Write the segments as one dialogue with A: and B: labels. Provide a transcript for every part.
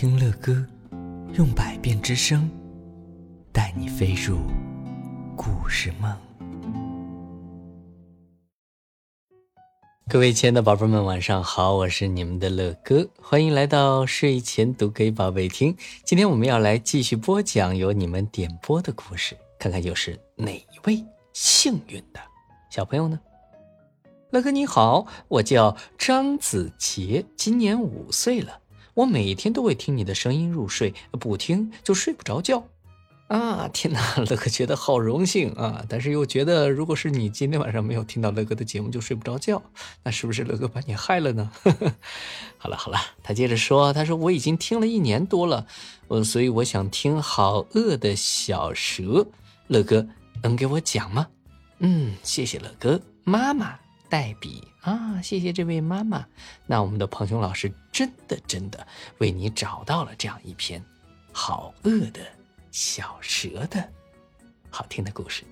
A: 听乐歌，用百变之声，带你飞入故事梦。各位亲爱的宝贝们，晚上好，我是你们的乐哥，欢迎来到睡前读给宝贝听。今天我们要来继续播讲由你们点播的故事，看看又是哪一位幸运的小朋友呢？乐哥你好，我叫张子杰，今年五岁了。我每天都会听你的声音入睡，不听就睡不着觉。啊，天哪，乐哥觉得好荣幸啊！但是又觉得，如果是你今天晚上没有听到乐哥的节目就睡不着觉，那是不是乐哥把你害了呢？好了好了，他接着说，他说我已经听了一年多了，我，所以我想听好饿的小蛇，乐哥能给我讲吗？嗯，谢谢乐哥，妈妈。黛比啊，谢谢这位妈妈。那我们的彭雄老师真的真的为你找到了这样一篇好饿的小蛇的好听的故事。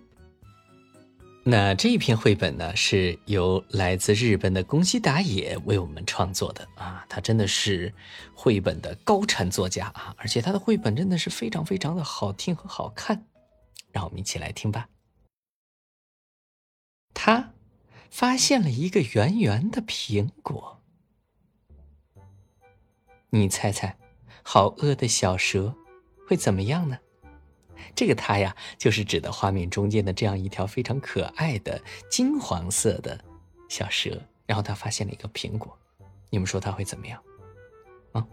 A: 那这一篇绘本呢，是由来自日本的宫西达也为我们创作的啊，他真的是绘本的高产作家啊，而且他的绘本真的是非常非常的好听和好看。让我们一起来听吧。他。发现了一个圆圆的苹果，你猜猜，好饿的小蛇会怎么样呢？这个它呀，就是指的画面中间的这样一条非常可爱的金黄色的小蛇。然后它发现了一个苹果，你们说它会怎么样？啊，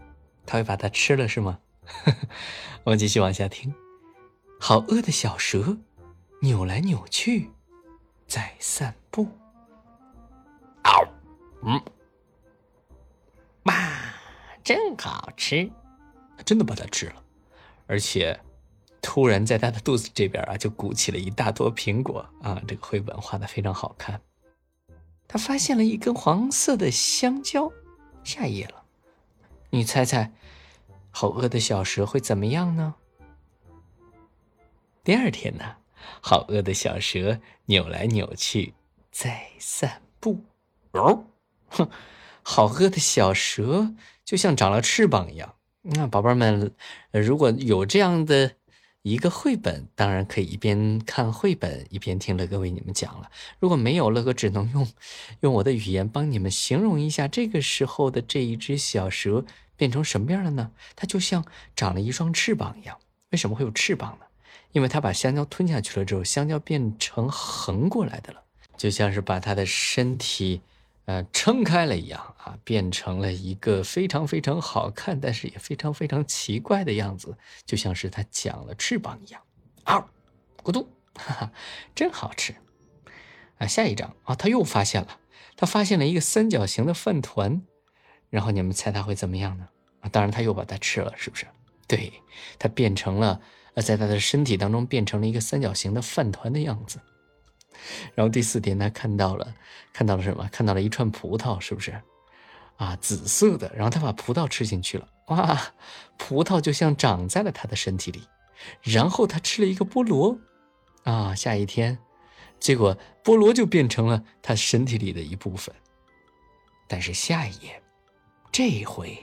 A: 它会把它吃了是吗？我们继续往下听。好饿的小蛇扭来扭去，在散步。真好吃！真的把它吃了，而且突然在他的肚子这边啊，就鼓起了一大坨苹果啊！这个绘本画的非常好看。他发现了一根黄色的香蕉，下一页了。你猜猜，好饿的小蛇会怎么样呢？第二天呢，好饿的小蛇扭来扭去，在散步。哦。好饿的小蛇就像长了翅膀一样。那宝贝们，如果有这样的一个绘本，当然可以一边看绘本一边听乐哥为你们讲了。如果没有，乐哥只能用用我的语言帮你们形容一下这个时候的这一只小蛇变成什么样了呢？它就像长了一双翅膀一样。为什么会有翅膀呢？因为它把香蕉吞下去了之后，香蕉变成横过来的了，就像是把它的身体。呃，撑开了一样啊，变成了一个非常非常好看，但是也非常非常奇怪的样子，就像是它长了翅膀一样。啊，咕嘟，哈哈，真好吃啊！下一张啊，他又发现了，他发现了一个三角形的饭团，然后你们猜他会怎么样呢？啊，当然他又把它吃了，是不是？对，它变成了呃，在他的身体当中变成了一个三角形的饭团的样子。然后第四天，他看到了，看到了什么？看到了一串葡萄，是不是？啊，紫色的。然后他把葡萄吃进去了，哇，葡萄就像长在了他的身体里。然后他吃了一个菠萝，啊，下一天，结果菠萝就变成了他身体里的一部分。但是下一页，这回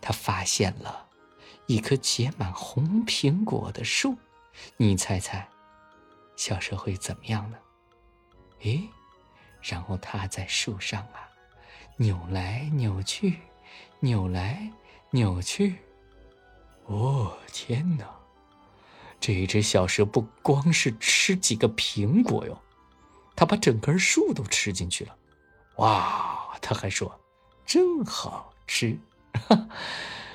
A: 他发现了一棵结满红苹果的树，你猜猜，小蛇会怎么样呢？诶，然后它在树上啊，扭来扭去，扭来扭去。哦，天哪！这一只小蛇不光是吃几个苹果哟，它把整根树都吃进去了。哇，它还说真好吃。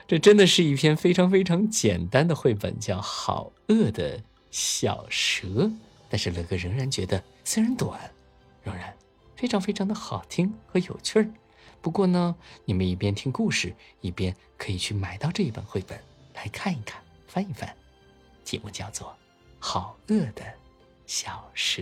A: 这真的是一篇非常非常简单的绘本，叫《好饿的小蛇》。但是乐哥仍然觉得，虽然短。仍然非常非常的好听和有趣儿。不过呢，你们一边听故事，一边可以去买到这一本绘本来看一看、翻一翻。题目叫做《好饿的小蛇》。